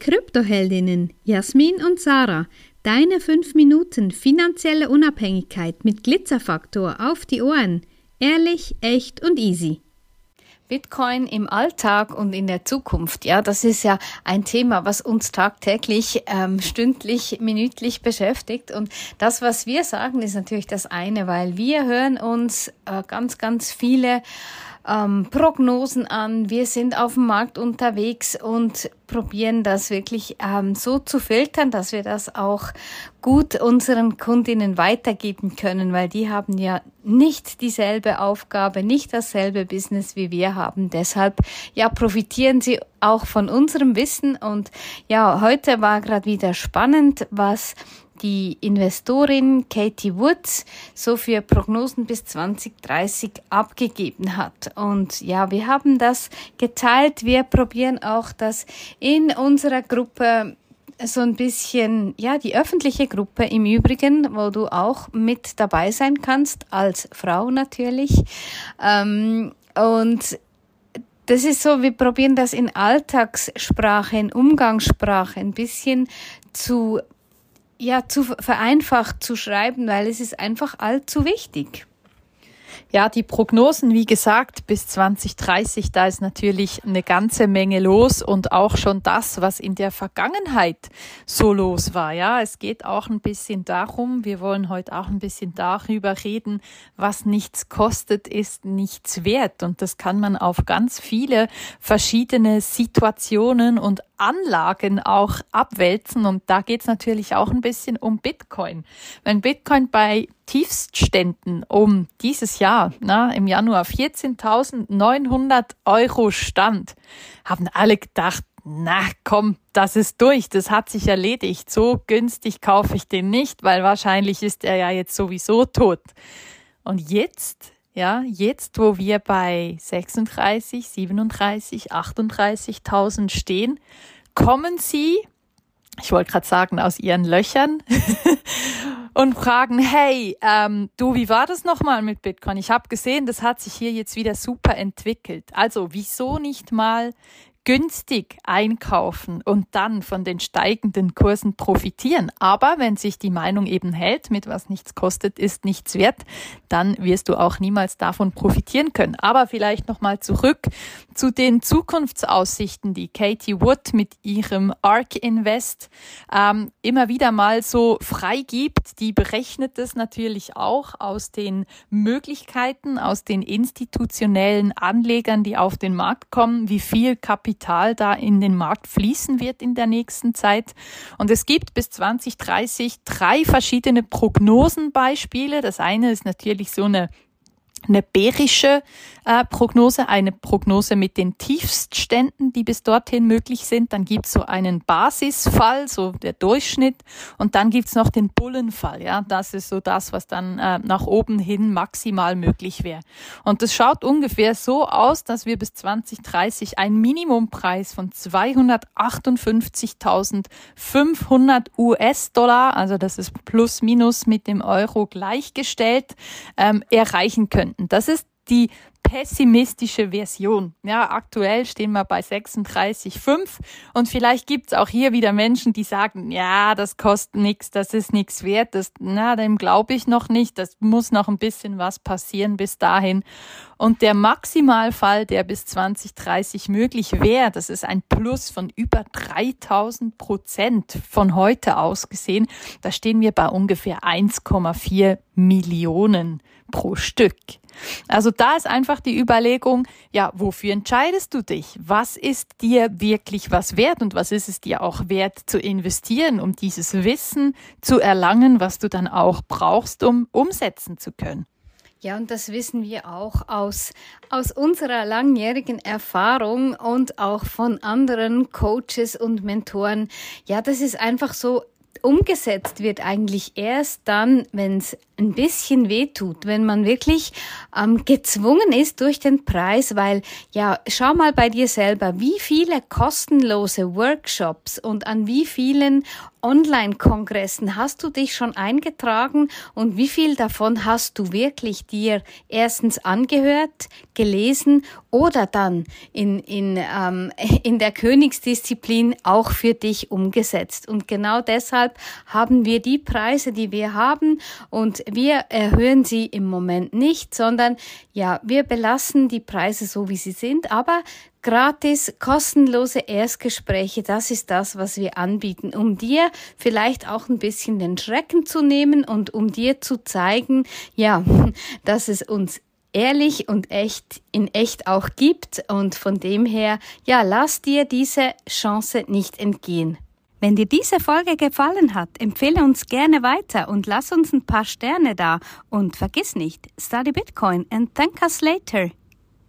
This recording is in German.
Kryptoheldinnen Jasmin und Sarah. Deine 5 Minuten finanzielle Unabhängigkeit mit Glitzerfaktor auf die Ohren. Ehrlich, echt und easy. Bitcoin im Alltag und in der Zukunft, ja, das ist ja ein Thema, was uns tagtäglich, ähm, stündlich, minütlich beschäftigt. Und das, was wir sagen, ist natürlich das eine, weil wir hören uns äh, ganz, ganz viele ähm, Prognosen an. Wir sind auf dem Markt unterwegs und probieren das wirklich ähm, so zu filtern, dass wir das auch gut unseren Kundinnen weitergeben können, weil die haben ja nicht dieselbe Aufgabe, nicht dasselbe Business wie wir haben. Deshalb ja profitieren sie auch von unserem Wissen und ja, heute war gerade wieder spannend, was die Investorin Katie Woods so für Prognosen bis 2030 abgegeben hat. Und ja, wir haben das geteilt. Wir probieren auch das in unserer Gruppe so ein bisschen, ja, die öffentliche Gruppe im Übrigen, wo du auch mit dabei sein kannst, als Frau natürlich. Ähm, und das ist so, wir probieren das in Alltagssprache, in Umgangssprache ein bisschen zu ja, zu vereinfacht zu schreiben, weil es ist einfach allzu wichtig. Ja, die Prognosen, wie gesagt, bis 2030, da ist natürlich eine ganze Menge los und auch schon das, was in der Vergangenheit so los war. Ja, es geht auch ein bisschen darum, wir wollen heute auch ein bisschen darüber reden, was nichts kostet, ist nichts wert. Und das kann man auf ganz viele verschiedene Situationen und Anlagen auch abwälzen. Und da geht es natürlich auch ein bisschen um Bitcoin. Wenn Bitcoin bei Tiefstständen um dieses Jahr, na, im Januar 14.900 Euro stand, haben alle gedacht, na komm, das ist durch, das hat sich erledigt. So günstig kaufe ich den nicht, weil wahrscheinlich ist er ja jetzt sowieso tot. Und jetzt ja, jetzt, wo wir bei 36, 37, 38.000 stehen, kommen Sie, ich wollte gerade sagen, aus Ihren Löchern und fragen, hey, ähm, du, wie war das nochmal mit Bitcoin? Ich habe gesehen, das hat sich hier jetzt wieder super entwickelt. Also, wieso nicht mal günstig einkaufen und dann von den steigenden Kursen profitieren. Aber wenn sich die Meinung eben hält, mit was nichts kostet, ist nichts wert, dann wirst du auch niemals davon profitieren können. Aber vielleicht nochmal zurück zu den Zukunftsaussichten, die Katie Wood mit ihrem ARK Invest ähm, immer wieder mal so freigibt. Die berechnet es natürlich auch aus den Möglichkeiten, aus den institutionellen Anlegern, die auf den Markt kommen, wie viel Kapital Kapital da in den Markt fließen wird in der nächsten Zeit. Und es gibt bis 2030 drei verschiedene Prognosenbeispiele. Das eine ist natürlich so eine eine bärische äh, Prognose, eine Prognose mit den Tiefstständen, die bis dorthin möglich sind. Dann gibt's so einen Basisfall, so der Durchschnitt. Und dann gibt's noch den Bullenfall. Ja, das ist so das, was dann äh, nach oben hin maximal möglich wäre. Und das schaut ungefähr so aus, dass wir bis 2030 einen Minimumpreis von 258.500 US-Dollar, also das ist plus minus mit dem Euro gleichgestellt, ähm, erreichen können könnten. Das ist die pessimistische Version. Ja, aktuell stehen wir bei 36,5 und vielleicht gibt's auch hier wieder Menschen, die sagen, ja, das kostet nichts, das ist nichts wert, das, na, dem glaube ich noch nicht, das muss noch ein bisschen was passieren bis dahin. Und der Maximalfall, der bis 2030 möglich wäre, das ist ein Plus von über 3000 Prozent von heute aus gesehen, da stehen wir bei ungefähr 1,4 Millionen pro Stück. Also da ist einfach die Überlegung, ja, wofür entscheidest du dich? Was ist dir wirklich was wert und was ist es dir auch wert zu investieren, um dieses Wissen zu erlangen, was du dann auch brauchst, um umsetzen zu können? Ja, und das wissen wir auch aus, aus unserer langjährigen Erfahrung und auch von anderen Coaches und Mentoren. Ja, das ist einfach so, umgesetzt wird eigentlich erst dann, wenn es ein bisschen weh tut, wenn man wirklich ähm, gezwungen ist durch den Preis, weil ja, schau mal bei dir selber, wie viele kostenlose Workshops und an wie vielen Online-Kongressen. Hast du dich schon eingetragen? Und wie viel davon hast du wirklich dir erstens angehört, gelesen oder dann in, in, ähm, in der Königsdisziplin auch für dich umgesetzt? Und genau deshalb haben wir die Preise, die wir haben. Und wir erhöhen sie im Moment nicht, sondern ja, wir belassen die Preise so, wie sie sind, aber gratis, kostenlose Erstgespräche, das ist das, was wir anbieten, um dir vielleicht auch ein bisschen den Schrecken zu nehmen und um dir zu zeigen, ja, dass es uns ehrlich und echt in echt auch gibt und von dem her, ja, lass dir diese Chance nicht entgehen. Wenn dir diese Folge gefallen hat, empfehle uns gerne weiter und lass uns ein paar Sterne da und vergiss nicht, study Bitcoin and thank us later.